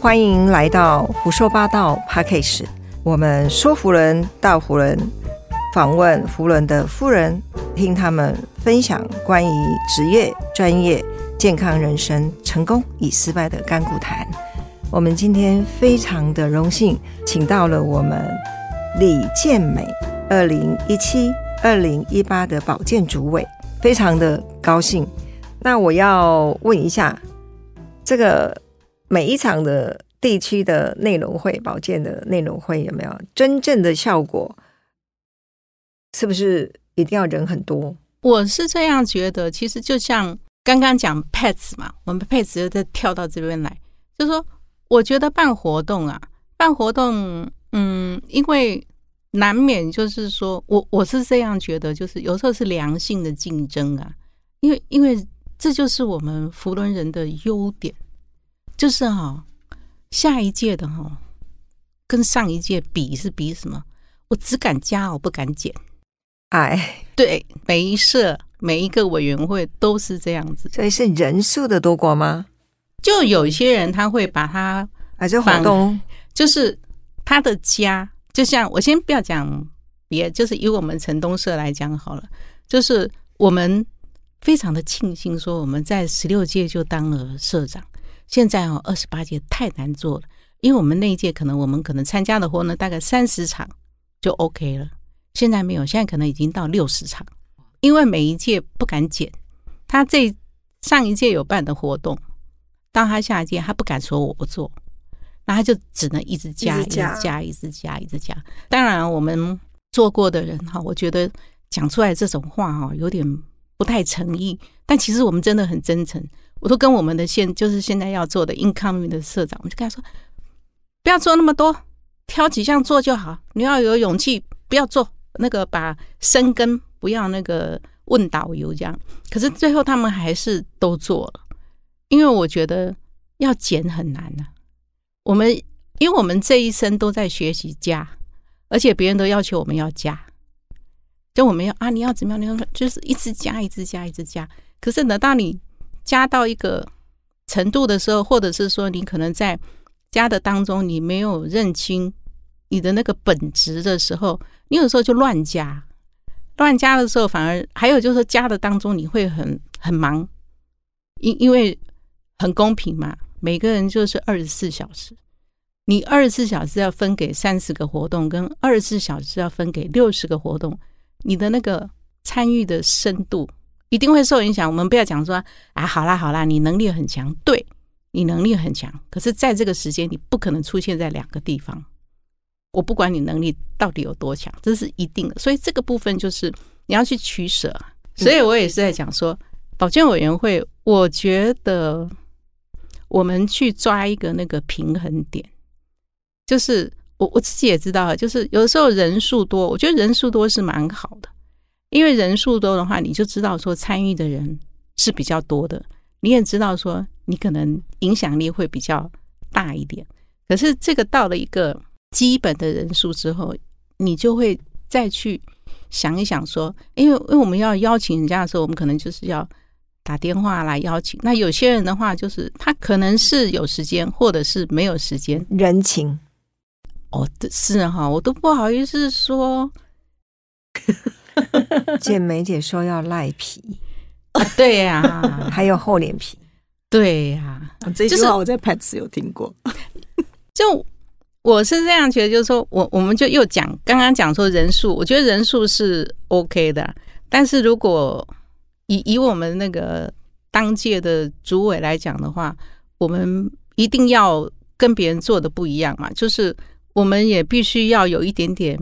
欢迎来到胡说八道 p a c k a g e 我们说服人到湖人，访问湖人的夫人，听他们分享关于职业、专业、健康人生、成功与失败的甘苦谈。我们今天非常的荣幸，请到了我们李健美，二零一七、二零一八的保健主委，非常的高兴。那我要问一下，这个每一场的地区的内容会、保健的内容会有没有真正的效果？是不是一定要人很多？我是这样觉得，其实就像刚刚讲 pets 嘛，我们 pets 又再跳到这边来，就说我觉得办活动啊，办活动，嗯，因为难免就是说我我是这样觉得，就是有时候是良性的竞争啊，因为因为。这就是我们福伦人的优点，就是哈，下一届的哈，跟上一届比是比什么？我只敢加，我不敢减。哎，对，每一社每一个委员会都是这样子。所以是人数的多寡吗？就有一些人他会把它还是活动，就是他的家，就像我先不要讲别，就是以我们城东社来讲好了，就是我们。非常的庆幸，说我们在十六届就当了社长，现在哦二十八届太难做了，因为我们那一届可能我们可能参加的活呢大概三十场就 OK 了，现在没有，现在可能已经到六十场，因为每一届不敢减，他这上一届有办的活动，到他下一届他不敢说我不做，那他就只能一直加，一直加，一直加，一直加。当然我们做过的人哈，我觉得讲出来这种话哈有点。不太诚意，但其实我们真的很真诚。我都跟我们的现就是现在要做的 incoming 的社长，我们就跟他说，不要做那么多，挑几项做就好。你要有勇气，不要做那个把生根，不要那个问导游这样。可是最后他们还是都做了，因为我觉得要减很难呢。我们因为我们这一生都在学习加，而且别人都要求我们要加。就我们要啊，你要怎么样？你要就是一直加，一直加，一直加。可是等到你加到一个程度的时候，或者是说你可能在加的当中，你没有认清你的那个本质的时候，你有时候就乱加。乱加的时候，反而还有就是加的当中，你会很很忙，因因为很公平嘛，每个人就是二十四小时，你二十四小时要分给三十个活动，跟二十四小时要分给六十个活动。你的那个参与的深度一定会受影响。我们不要讲说啊，好啦好啦，你能力很强，对你能力很强。可是，在这个时间，你不可能出现在两个地方。我不管你能力到底有多强，这是一定的。所以这个部分就是你要去取舍。所以我也是在讲说，保健委员会，我觉得我们去抓一个那个平衡点，就是。我我自己也知道，就是有的时候人数多，我觉得人数多是蛮好的，因为人数多的话，你就知道说参与的人是比较多的，你也知道说你可能影响力会比较大一点。可是这个到了一个基本的人数之后，你就会再去想一想说，因为因为我们要邀请人家的时候，我们可能就是要打电话来邀请。那有些人的话，就是他可能是有时间，或者是没有时间，人情。哦，是哈，我都不好意思说。见梅姐说要赖皮，对呀，还有厚脸皮，对呀。这句话我在 Pets 有听过。就我是这样觉得，就是说我我们就又讲刚刚讲说人数，我觉得人数是 OK 的，但是如果以以我们那个当届的主委来讲的话，我们一定要跟别人做的不一样嘛，就是。我们也必须要有一点点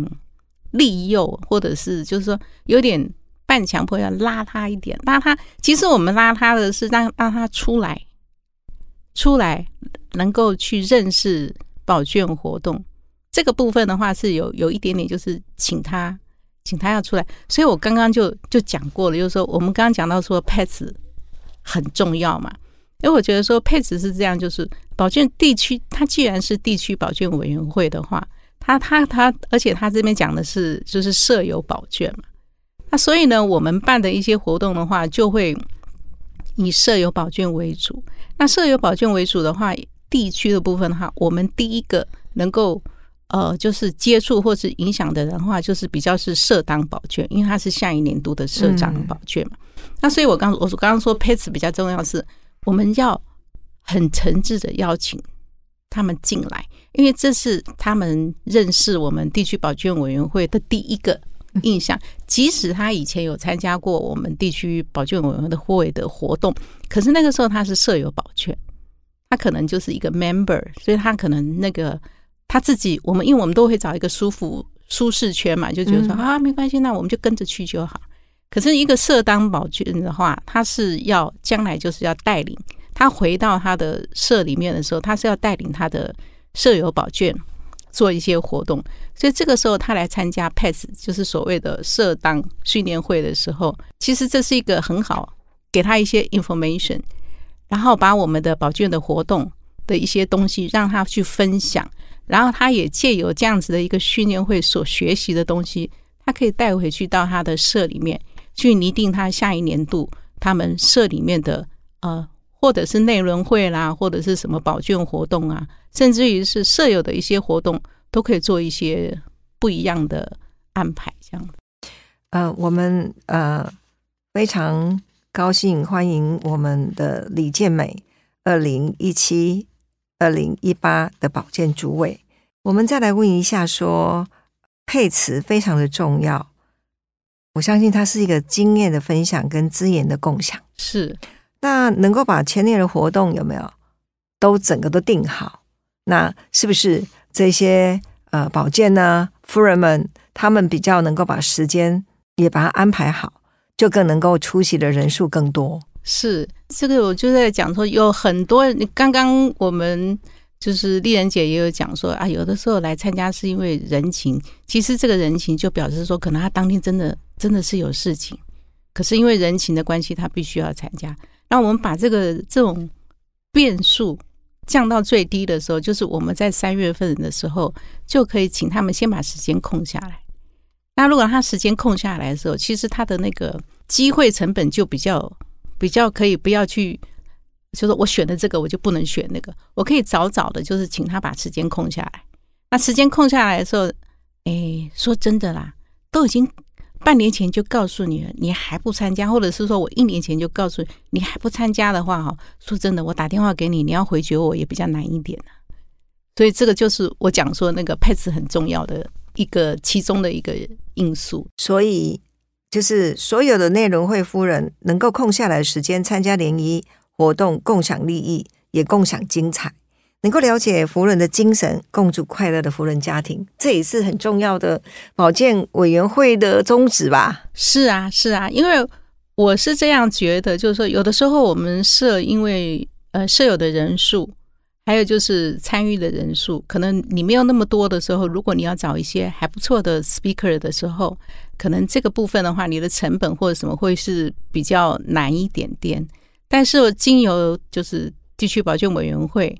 利诱，或者是就是说有点半强迫，要拉他一点，拉他。其实我们拉他的是让让他出来，出来能够去认识保健活动这个部分的话，是有有一点点就是请他，请他要出来。所以我刚刚就就讲过了，就是说我们刚刚讲到说 pets 很重要嘛。因为我觉得说配置是这样，就是保健地区，它既然是地区保健委员会的话，它它它，而且他这边讲的是就是设有保卷嘛，那所以呢，我们办的一些活动的话，就会以设有保卷为主。那设有保卷为主的话，地区的部分的话，我们第一个能够呃，就是接触或是影响的人的话，就是比较是社当保卷，因为他是下一年度的社长保卷嘛。那所以我刚我刚刚说配置比较重要是，我们要很诚挚的邀请他们进来，因为这是他们认识我们地区保健委员会的第一个印象。即使他以前有参加过我们地区保健委员会的会的活动，可是那个时候他是设有保全，他可能就是一个 member，所以他可能那个他自己，我们因为我们都会找一个舒服舒适圈嘛，就觉得说啊没关系，那我们就跟着去就好。可是一个社当保卷的话，他是要将来就是要带领他回到他的社里面的时候，他是要带领他的社友保卷做一些活动。所以这个时候他来参加 PES，就是所谓的社当训练会的时候，其实这是一个很好给他一些 information，然后把我们的保卷的活动的一些东西让他去分享，然后他也借由这样子的一个训练会所学习的东西，他可以带回去到他的社里面。去拟定他下一年度他们社里面的呃，或者是内轮会啦，或者是什么保健活动啊，甚至于是舍友的一些活动，都可以做一些不一样的安排。这样呃，我们呃非常高兴欢迎我们的李健美二零一七、二零一八的保健主委。我们再来问一下，说配词非常的重要。我相信它是一个经验的分享跟资源的共享，是那能够把前年的活动有没有都整个都定好？那是不是这些呃保健呢夫人们他们比较能够把时间也把它安排好，就更能够出席的人数更多？是这个，我就在讲说有很多，刚刚我们。就是丽人姐也有讲说啊，有的时候来参加是因为人情，其实这个人情就表示说，可能他当天真的真的是有事情，可是因为人情的关系，他必须要参加。那我们把这个这种变数降到最低的时候，就是我们在三月份的时候就可以请他们先把时间空下来。那如果他时间空下来的时候，其实他的那个机会成本就比较比较可以不要去。就是我选的这个，我就不能选那个。我可以早早的，就是请他把时间空下来。那时间空下来的时候，哎，说真的啦，都已经半年前就告诉你了，你还不参加，或者是说我一年前就告诉你，你还不参加的话，哈，说真的，我打电话给你，你要回绝我也比较难一点所以这个就是我讲说那个配置很重要的一个其中的一个因素。所以就是所有的内容会夫人能够空下来时间参加联谊。活动共享利益，也共享精彩，能够了解福人的精神，共筑快乐的福人家庭，这也是很重要的保健委员会的宗旨吧？是啊，是啊，因为我是这样觉得，就是说，有的时候我们社因为呃舍友的人数，还有就是参与的人数，可能你没有那么多的时候，如果你要找一些还不错的 speaker 的时候，可能这个部分的话，你的成本或者什么会是比较难一点点。但是，经由就是地区保健委员会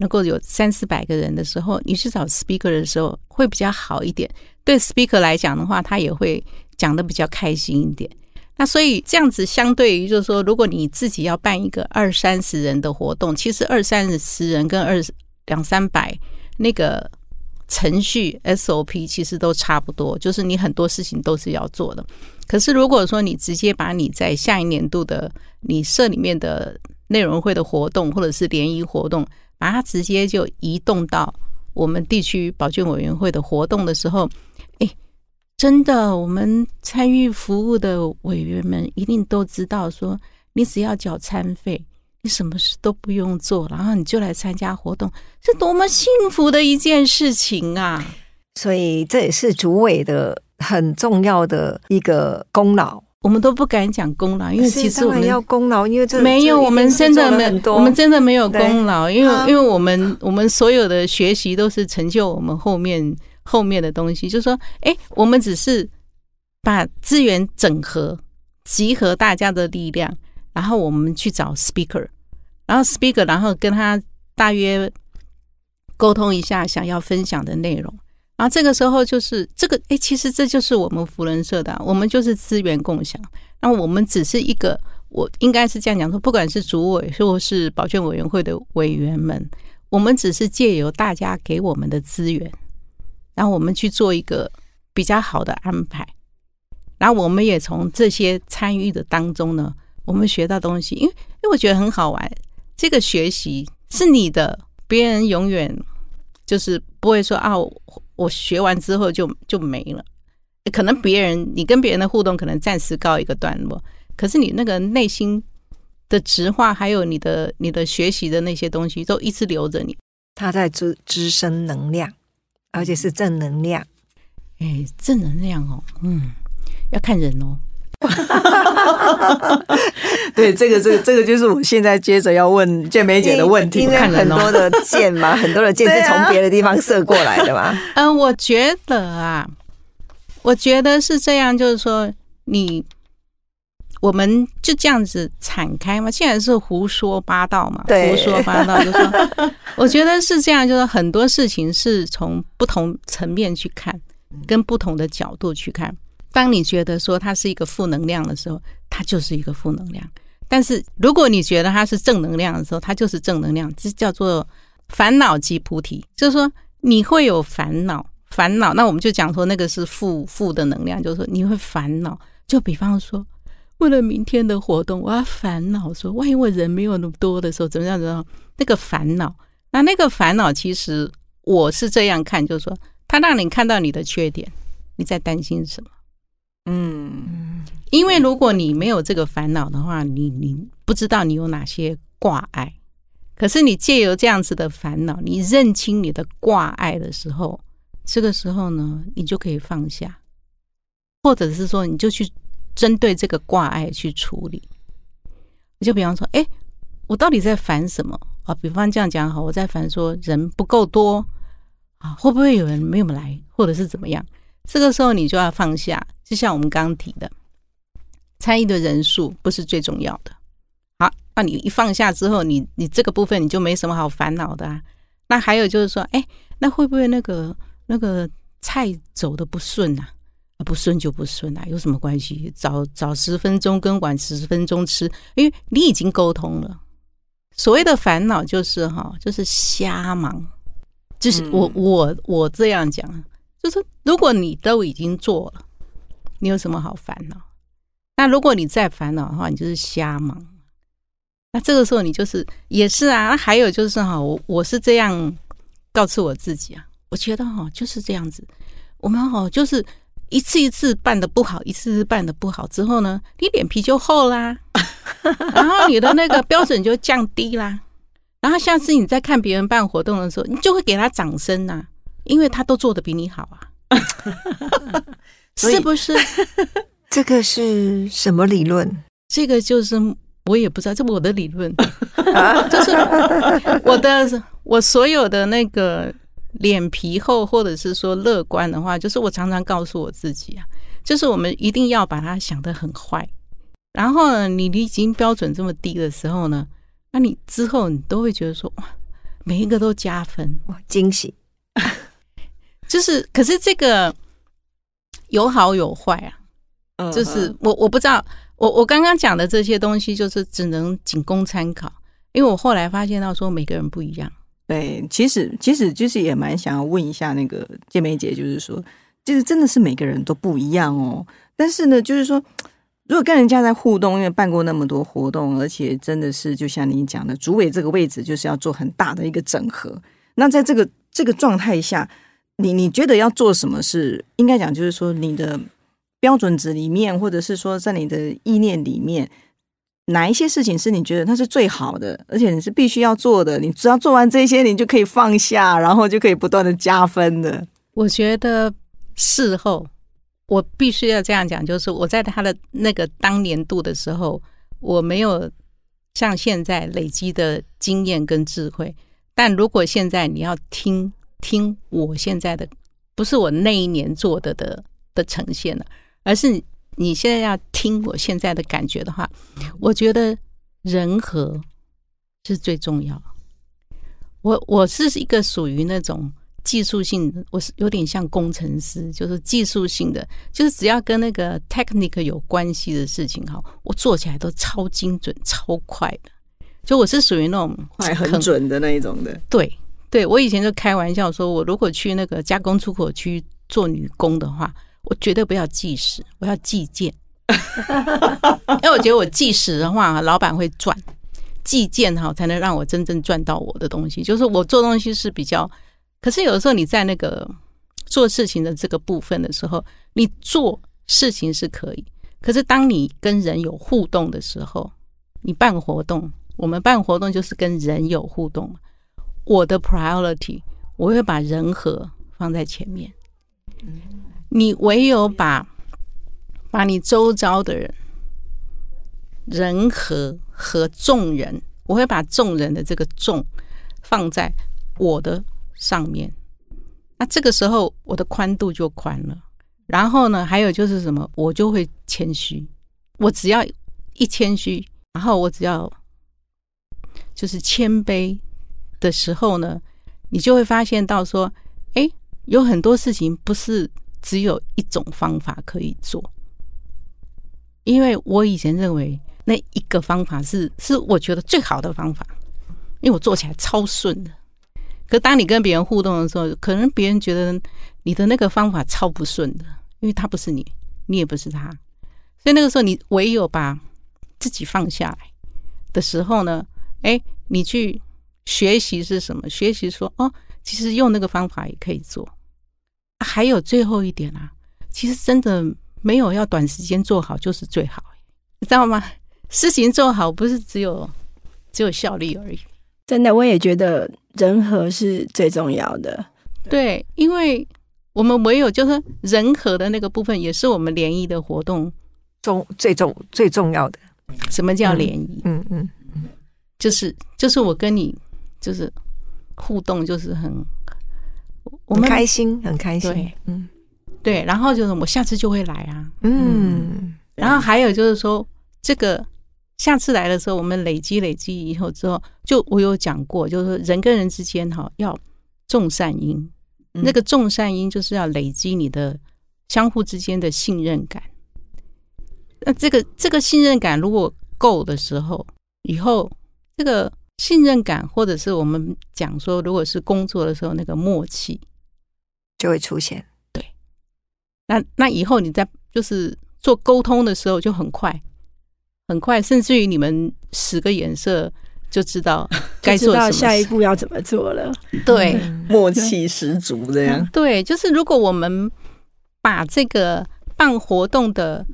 能够有三四百个人的时候，你去找 speaker 的时候会比较好一点。对 speaker 来讲的话，他也会讲的比较开心一点。那所以这样子，相对于就是说，如果你自己要办一个二三十人的活动，其实二三十人跟二两三百那个程序 SOP 其实都差不多，就是你很多事情都是要做的。可是，如果说你直接把你在下一年度的你社里面的内容会的活动，或者是联谊活动，把它直接就移动到我们地区保健委员会的活动的时候，哎，真的，我们参与服务的委员们一定都知道，说你只要缴餐费，你什么事都不用做，然后你就来参加活动，是多么幸福的一件事情啊！所以这也是主委的。很重要的一个功劳，我们都不敢讲功劳，因为其实我们要功劳，因为这没有，我们真的没，我们真的没有功劳，因为因为我们我们所有的学习都是成就我们后面后面的东西，就是说，哎，我们只是把资源整合，集合大家的力量，然后我们去找 speaker，然后 speaker，然后跟他大约沟通一下想要分享的内容。然后这个时候就是这个，哎，其实这就是我们福人社的，我们就是资源共享。那我们只是一个，我应该是这样讲说，不管是主委或是保健委员会的委员们，我们只是借由大家给我们的资源，然后我们去做一个比较好的安排，然后我们也从这些参与的当中呢，我们学到东西，因为因为我觉得很好玩，这个学习是你的，别人永远就是不会说啊，我我学完之后就就没了，可能别人你跟别人的互动可能暂时告一个段落，可是你那个内心。的直化，还有你的你的学习的那些东西，都一直留着你。他在滋滋生能量，而且是正能量。哎，正能量哦，嗯，要看人哦。对，这个这个这个就是我现在接着要问健美姐的问题。因为很多的箭嘛，很多的箭 是从别的地方射过来的嘛。嗯，我觉得啊，我觉得是这样，就是说你。我们就这样子敞开嘛，现在是胡说八道嘛，胡说八道就说，我觉得是这样，就是很多事情是从不同层面去看，跟不同的角度去看。当你觉得说它是一个负能量的时候，它就是一个负能量；但是如果你觉得它是正能量的时候，它就是正能量。这叫做烦恼即菩提，就是说你会有烦恼，烦恼。那我们就讲说那个是负负的能量，就是说你会烦恼。就比方说。为了明天的活动，我要烦恼说，万一我人没有那么多的时候，怎么样？怎么样？那个烦恼，那那个烦恼，其实我是这样看，就是说，他让你看到你的缺点，你在担心什么？嗯，因为如果你没有这个烦恼的话，你你不知道你有哪些挂碍。可是你借由这样子的烦恼，你认清你的挂碍的时候，这个时候呢，你就可以放下，或者是说，你就去。针对这个挂碍去处理，就比方说，哎，我到底在烦什么啊？比方这样讲好，我在烦说人不够多啊，会不会有人没有来，或者是怎么样？这个时候你就要放下，就像我们刚刚提的，参与的人数不是最重要的。好，那你一放下之后，你你这个部分你就没什么好烦恼的啊。那还有就是说，哎，那会不会那个那个菜走的不顺啊？不顺就不顺啊，有什么关系？早早十分钟跟晚十分钟吃，因为你已经沟通了。所谓的烦恼就是哈，就是瞎忙。就是我我我这样讲，就是如果你都已经做了，你有什么好烦恼？那如果你再烦恼的话，你就是瞎忙。那这个时候你就是也是啊。那还有就是哈，我我是这样告诉我自己啊，我觉得哈就是这样子。我们哈就是。一次一次办的不好，一次次办的不好之后呢，你脸皮就厚啦，然后你的那个标准就降低啦，然后下次你再看别人办活动的时候，你就会给他掌声呐，因为他都做的比你好啊，是不是？这个是什么理论？这个就是我也不知道，这我的理论，就是我的我所有的那个。脸皮厚，或者是说乐观的话，就是我常常告诉我自己啊，就是我们一定要把它想得很坏。然后呢，你离经标准这么低的时候呢，那你之后你都会觉得说哇，每一个都加分哇，惊喜。就是，可是这个有好有坏啊，就是我我不知道，我我刚刚讲的这些东西，就是只能仅供参考，因为我后来发现到说每个人不一样。对，其实其实就是也蛮想要问一下那个建梅姐，就是说，就是真的是每个人都不一样哦。但是呢，就是说，如果跟人家在互动，因为办过那么多活动，而且真的是就像你讲的，主委这个位置就是要做很大的一个整合。那在这个这个状态下，你你觉得要做什么事？应该讲就是说，你的标准值里面，或者是说在你的意念里面。哪一些事情是你觉得它是最好的，而且你是必须要做的？你只要做完这些，你就可以放下，然后就可以不断的加分的。我觉得事后我必须要这样讲，就是我在他的那个当年度的时候，我没有像现在累积的经验跟智慧。但如果现在你要听听我现在的，不是我那一年做的的的呈现了，而是。你现在要听我现在的感觉的话，我觉得人和是最重要。我我是一个属于那种技术性的，我是有点像工程师，就是技术性的，就是只要跟那个 technique 有关系的事情哈，我做起来都超精准、超快的。就我是属于那种快很准的那一种的。对，对我以前就开玩笑说，我如果去那个加工出口区做女工的话，我绝对不要计时，我要计件。因为我觉得我计时的话，老板会赚；计件哈，才能让我真正赚到我的东西。就是我做东西是比较，可是有的时候你在那个做事情的这个部分的时候，你做事情是可以，可是当你跟人有互动的时候，你办活动，我们办活动就是跟人有互动。我的 priority，我会把人和放在前面。你唯有把把你周遭的人人和和众人，我会把众人的这个众放在我的上面。那这个时候我的宽度就宽了。然后呢，还有就是什么，我就会谦虚。我只要一谦虚，然后我只要就是谦卑的时候呢，你就会发现到说，哎，有很多事情不是只有一种方法可以做。因为我以前认为那一个方法是是我觉得最好的方法，因为我做起来超顺的。可当你跟别人互动的时候，可能别人觉得你的那个方法超不顺的，因为他不是你，你也不是他，所以那个时候你唯有把自己放下来的时候呢，哎，你去学习是什么？学习说哦，其实用那个方法也可以做。还有最后一点啊，其实真的。没有要短时间做好就是最好，你知道吗？事情做好不是只有只有效率而已。真的，我也觉得人和是最重要的。对，因为我们唯有就是人和的那个部分，也是我们联谊的活动中最重最重要的。什么叫联谊？嗯嗯，就是就是我跟你就是互动，就是很我们开心，很开心。嗯。对，然后就是我下次就会来啊，嗯，然后还有就是说，这个下次来的时候，我们累积累积以后之后，就我有讲过，就是说人跟人之间哈要种善因，那个种善因就是要累积你的相互之间的信任感。那这个这个信任感如果够的时候，以后这个信任感，或者是我们讲说，如果是工作的时候那个默契就会出现。对那那以后你在就是做沟通的时候就很快，很快，甚至于你们使个眼色就知道 该做什么，下一步要怎么做了。对，默契十足这样。对，就是如果我们把这个办活动的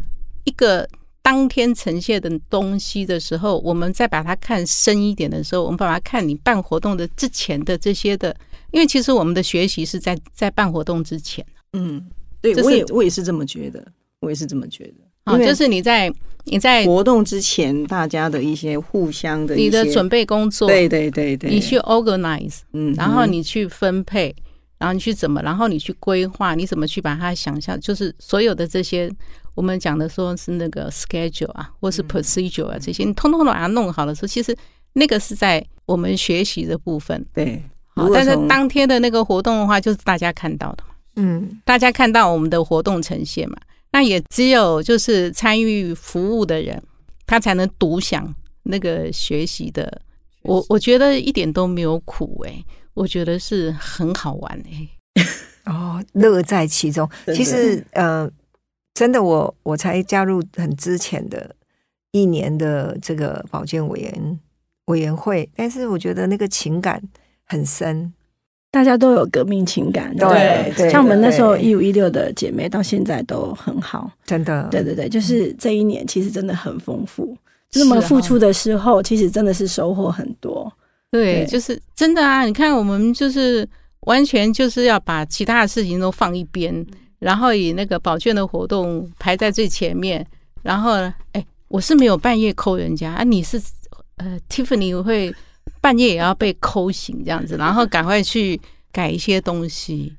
一个当天呈现的东西的时候，我们再把它看深一点的时候，我们把它看你办活动的之前的这些的，因为其实我们的学习是在在办活动之前，嗯。对，我也我也是这么觉得，我也是这么觉得。啊，就是你在你在活动之前，大家的一些互相的你的准备工作，对对对对，你去 organize，嗯，然后你去分配，然后你去怎么，然后你去规划，你怎么去把它想象，就是所有的这些我们讲的说是那个 schedule 啊，或是 procedure 啊，这些你通通都把它弄好的时候，其实那个是在我们学习的部分。对，好，但是当天的那个活动的话，就是大家看到的嘛。嗯，大家看到我们的活动呈现嘛？那也只有就是参与服务的人，他才能独享那个学习的。我我觉得一点都没有苦哎，我觉得是很好玩哎。哦，乐在其中。其实呃，真的，我我才加入很之前的一年的这个保健委员委员会，但是我觉得那个情感很深。大家都有革命情感，对，像我们那时候一五一六的姐妹，到现在都很好，真的，对对对，就是这一年其实真的很丰富。那么付出的时候，其实真的是收获很多。对，就是真的啊！你看，我们就是完全就是要把其他的事情都放一边，然后以那个保健的活动排在最前面。然后呢，哎，我是没有半夜抠人家啊，你是呃，Tiffany 会。半夜也要被抠醒这样子，然后赶快去改一些东西。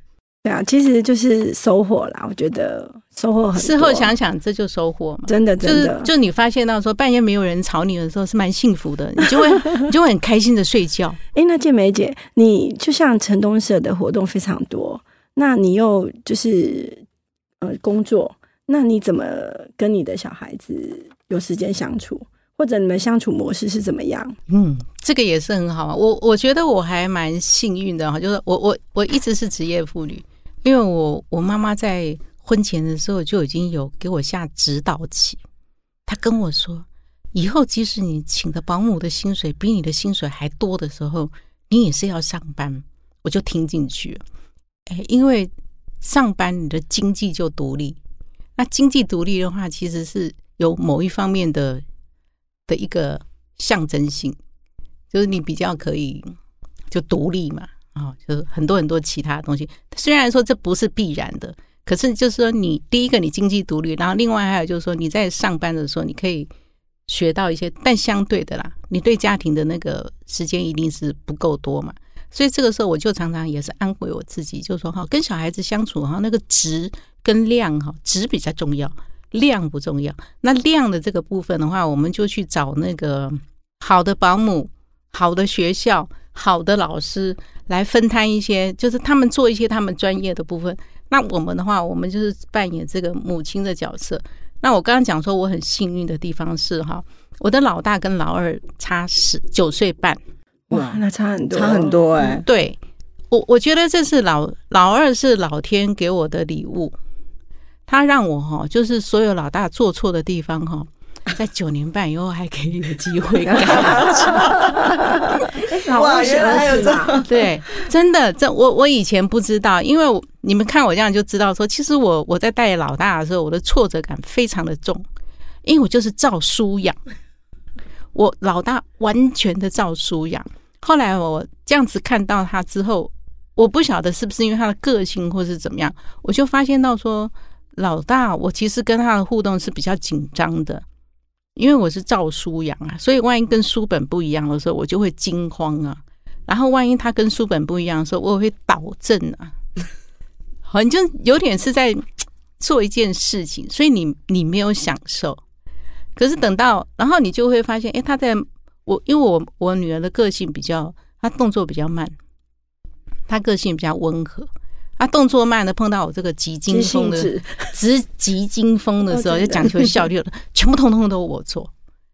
对啊，其实就是收获啦。我觉得收获很。事后想想，这就收获嘛。真的，真的，就你发现到说半夜没有人吵你的时候，是蛮幸福的，你就会 你就会很开心的睡觉。哎，那健美姐，你就像城东社的活动非常多，那你又就是呃工作，那你怎么跟你的小孩子有时间相处？或者你们相处模式是怎么样？嗯，这个也是很好啊。我我觉得我还蛮幸运的哈，就是我我我一直是职业妇女，因为我我妈妈在婚前的时候就已经有给我下指导棋，她跟我说，以后即使你请的保姆的薪水比你的薪水还多的时候，你也是要上班。我就听进去了，哎，因为上班你的经济就独立，那经济独立的话，其实是有某一方面的的一个象征性，就是你比较可以就独立嘛，啊，就是很多很多其他东西。虽然说这不是必然的，可是就是说你第一个你经济独立，然后另外还有就是说你在上班的时候你可以学到一些，但相对的啦，你对家庭的那个时间一定是不够多嘛。所以这个时候，我就常常也是安慰我自己，就说哈，跟小孩子相处哈，那个值跟量哈，值比较重要，量不重要。那量的这个部分的话，我们就去找那个好的保姆、好的学校、好的老师来分摊一些，就是他们做一些他们专业的部分。那我们的话，我们就是扮演这个母亲的角色。那我刚刚讲说，我很幸运的地方是哈，我的老大跟老二差十九岁半。哇，那差很多，差很多哎！对我，我觉得这是老老二是老天给我的礼物，他让我哈，就是所有老大做错的地方哈，在九年半以后还可以有机会改。哇，原来还有这对，真的，这我我以前不知道，因为你们看我这样就知道，说其实我我在带老大的时候，我的挫折感非常的重，因为我就是照书养。我老大完全的照书养，后来我这样子看到他之后，我不晓得是不是因为他的个性或是怎么样，我就发现到说，老大我其实跟他的互动是比较紧张的，因为我是照书养啊，所以万一跟书本不一样的时候，我就会惊慌啊，然后万一他跟书本不一样的时候，我会导正啊，好像就有点是在做一件事情，所以你你没有享受。可是等到，然后你就会发现，哎，他在我，因为我我女儿的个性比较，她动作比较慢，她个性比较温和，她动作慢的，碰到我这个急惊风的，直急惊风的时候，就讲求效率了，全部通通都我做，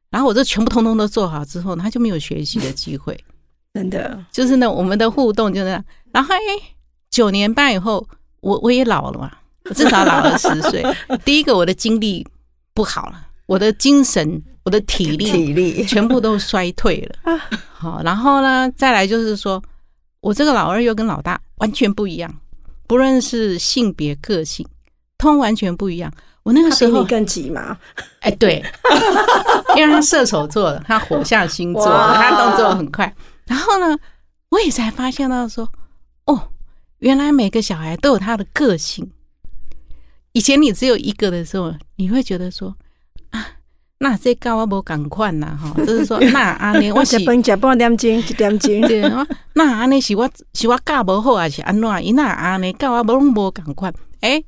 然后我这全部通通都做好之后，他就没有学习的机会，真的，就是呢，我们的互动就那样，然后哎，九年半以后，我我也老了嘛，我 至少老了十岁，第一个我的精力不好了。我的精神，我的体力，体力。全部都衰退了。好，然后呢，再来就是说，我这个老二又跟老大完全不一样，不论是性别、个性，通完全不一样。我那个时候更急嘛？哎，对，因为他射手座的，他火象星座，他动作很快。然后呢，我也才发现到说，哦，原来每个小孩都有他的个性。以前你只有一个的时候，你会觉得说。那这教我无赶快呐，吼，就是说，那安尼我是饭食半点钟，一点钟，对那安尼是我是我教无好，还是安怎？伊那安尼教我无拢无赶快。哎，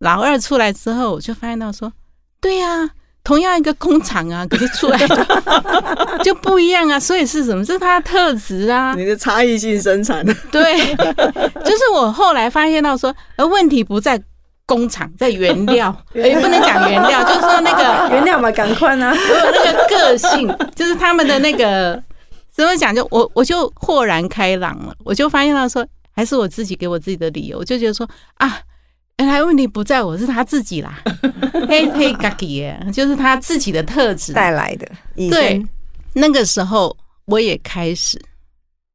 老二出来之后，我就发现到说，对呀，同样一个工厂啊，可是出来就不一样啊。所以是什么？这是他的特质啊。你的差异性生产。对，就是我后来发现到说，而问题不在。工厂在原料，也不能讲原料，就是说那个原料嘛，赶快呢。那个个性，就是他们的那个 怎么讲？就我我就豁然开朗了，我就发现到说，还是我自己给我自己的理由，我就觉得说啊，原来问题不在我是他自己啦，嘿嘿嘎吉，就是他自己的特质带来的。对，那个时候我也开始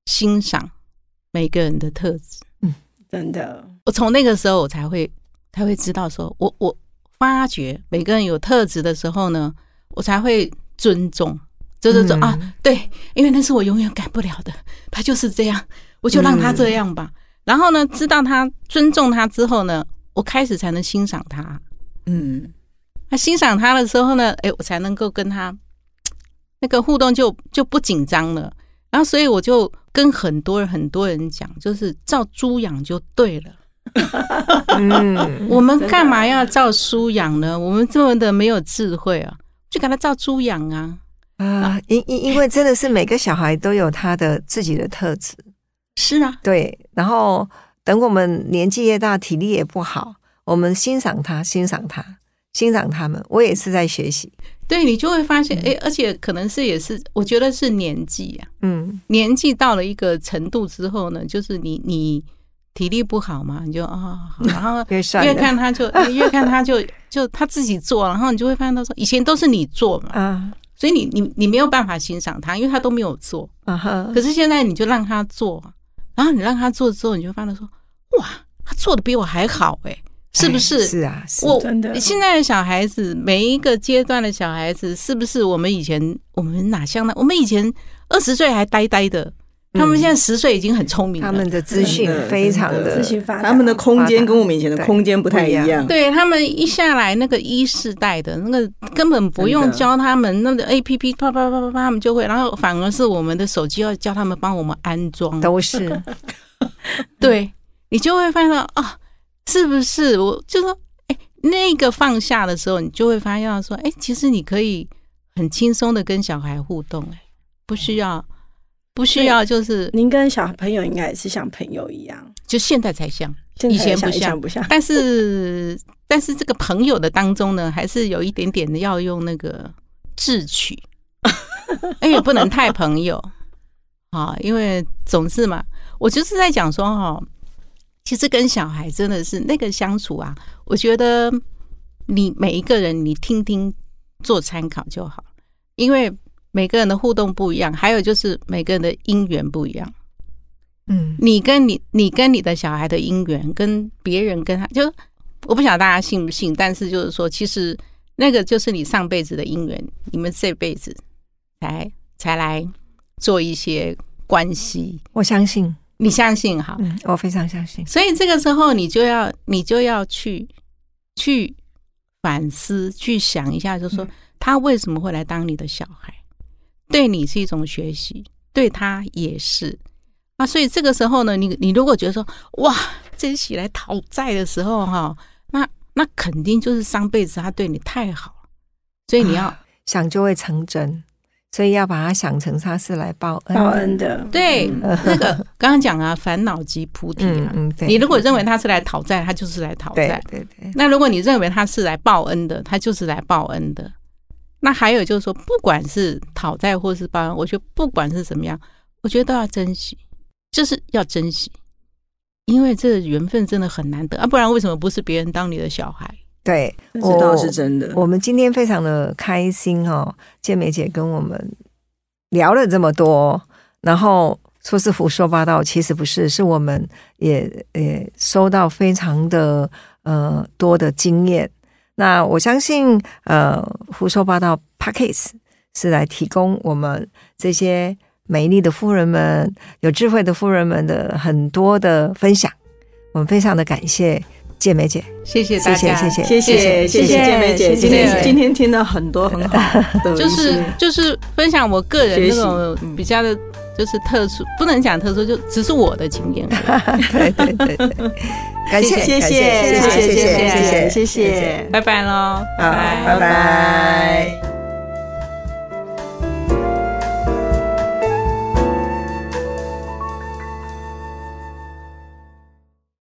欣赏每个人的特质。嗯，真的，我从那个时候我才会。才会知道，说我我发觉每个人有特质的时候呢，我才会尊重，就是说啊，对，因为那是我永远改不了的，他就是这样，我就让他这样吧。然后呢，知道他尊重他之后呢，我开始才能欣赏他。嗯，那欣赏他的时候呢，哎，我才能够跟他那个互动就就不紧张了。然后，所以我就跟很多人很多人讲，就是照猪养就对了。嗯，我们干嘛要照书养呢？我们这么的没有智慧啊，就给他照猪养啊啊！因因因为真的是每个小孩都有他的自己的特质，是啊，对。然后等我们年纪越大，体力也不好，我们欣赏他，欣赏他，欣赏他们。我也是在学习，对你就会发现，哎，而且可能是也是，我觉得是年纪啊，嗯年纪到了一个程度之后呢，就是你你体力不好嘛，你就啊，好 然后 越看他就越看他就就他自己做，然后你就会发现他说，以前都是你做嘛，啊所以你你你没有办法欣赏他，因为他都没有做。啊哈可是现在你就让他做，然后你让他做之后，你就发现说，哇，他做的比我还好哎、是不哎是？是啊，是我真的现在的小孩子，每一个阶段的小孩子，是不是我们以前我们哪像呢？我们以前二十岁还呆呆的，他们现在十岁已经很聪明了。他们的资讯非常的的资讯发达他们的空间跟我们以前的空间不太一样。对他们一下来那个一世代的那个根本不用教他们那个 A P P 啪啪啪啪啪，他们就会，然后反而是我们的手机要教他们帮我们安装，都是 对你就会发现到啊，是不是？我就说，哎、那个放下的时候，你就会发现到说，哎、其实你可以很轻松的跟小孩互动、哎，不需要，不需要，就是您跟小朋友应该也是像朋友一样，就现在才像，现在以前不像像不像？但是但是这个朋友的当中呢，还是有一点点的要用那个智取，哎，也不能太朋友啊，因为总是嘛，我就是在讲说哈，其实跟小孩真的是那个相处啊，我觉得你每一个人你听听做参考就好，因为每个人的互动不一样，还有就是每个人的姻缘不一样。嗯你跟你你跟你的小孩的姻缘，跟别人跟他，就我不晓得大家信不信，但是就是说，其实那个就是你上辈子的姻缘，你们这辈子才才来做一些关系，我相信，你相信哈？嗯，我非常相信，所以这个时候你就要你就要去去反思，去想一下，就是说他为什么会来当你的小孩？对你是一种学习，对他也是啊。所以这个时候呢，你你如果觉得说哇，珍惜来讨债的时候哈，那那肯定就是上辈子他对你太好了，所以你要、想就会成真，所以要把它想成他是来报恩，报恩的，对那个刚刚讲啊，烦恼即菩提啊。嗯嗯，对，你如果认为他是来讨债，他就是来讨对债。对对，那如果你认为他是来报恩的，他就是来报恩的。那还有就是说，不管是讨债或是报恩，我觉得不管是怎么样，我觉得都要珍惜，就是要珍惜，因为这缘分真的很难得啊！不然为什么不是别人当你的小孩？对，这倒是真的。我们今天非常的开心哦，健美姐跟我们聊了这么多，然后说是胡说八道，其实不是，是我们也也收到非常的呃多的经验。那我相信，呃，胡说八道 p a c k a g e 是来提供我们这些美丽的夫人们、有智慧的夫人们的很多的分享。我们非常的感谢健美姐，谢谢大家，谢谢谢谢谢谢谢谢健美姐，今谢谢。天今天听到很多很好的，就是就是分享我个人那种嗯比较的，就是特殊，不能讲特殊，就只是我的经验。对对对对，感谢谢谢感谢谢谢谢谢谢谢谢谢谢。拜拜喽，好，拜拜。